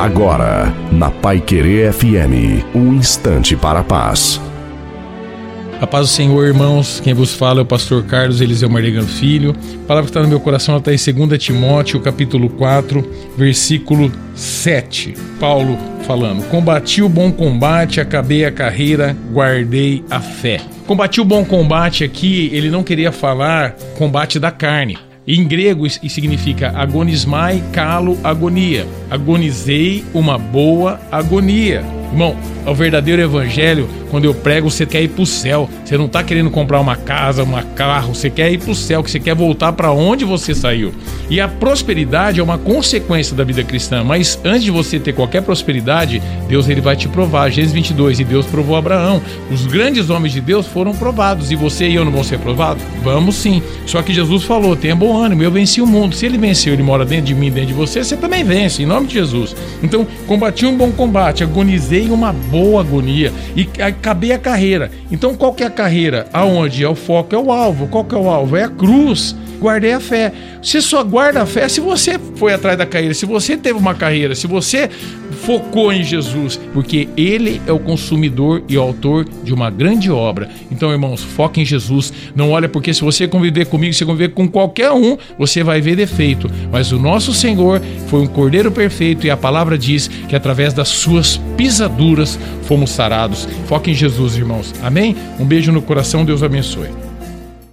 Agora, na Pai Querer FM, um instante para a paz. A paz do Senhor, irmãos. Quem vos fala é o pastor Carlos Eliseu Marlegano Filho. A palavra que está no meu coração está em 2 Timóteo, capítulo 4, versículo 7. Paulo falando: Combati o bom combate, acabei a carreira, guardei a fé. Combati o bom combate aqui, ele não queria falar combate da carne em grego, significa agonismai, calo, agonia. Agonizei uma boa agonia. Irmão, o verdadeiro evangelho, quando eu prego, você quer ir pro céu. Você não tá querendo comprar uma casa, um carro, você quer ir pro céu, que você quer voltar para onde você saiu. E a prosperidade é uma consequência da vida cristã, mas antes de você ter qualquer prosperidade, Deus ele vai te provar. Gênesis 22, e Deus provou Abraão. Os grandes homens de Deus foram provados, e você e eu não vão ser provados? Vamos sim. Só que Jesus falou: tenha bom ânimo, eu venci o mundo. Se ele venceu, ele mora dentro de mim, dentro de você, você também vence, em nome de Jesus. Então, combati um bom combate, agonizei em uma boa agonia e acabei a carreira. Então qual que é a carreira? Aonde é o foco? É o alvo. Qual que é o alvo? É a cruz. Guardei a fé. Você só guarda a fé se você foi atrás da carreira, se você teve uma carreira, se você focou em Jesus, porque Ele é o consumidor e o autor de uma grande obra. Então, irmãos, foque em Jesus. Não olha porque se você conviver comigo, se conviver com qualquer um, você vai ver defeito. Mas o nosso Senhor foi um cordeiro perfeito e a palavra diz que através das suas pisaduras fomos sarados. Foque em Jesus, irmãos. Amém? Um beijo no coração, Deus abençoe.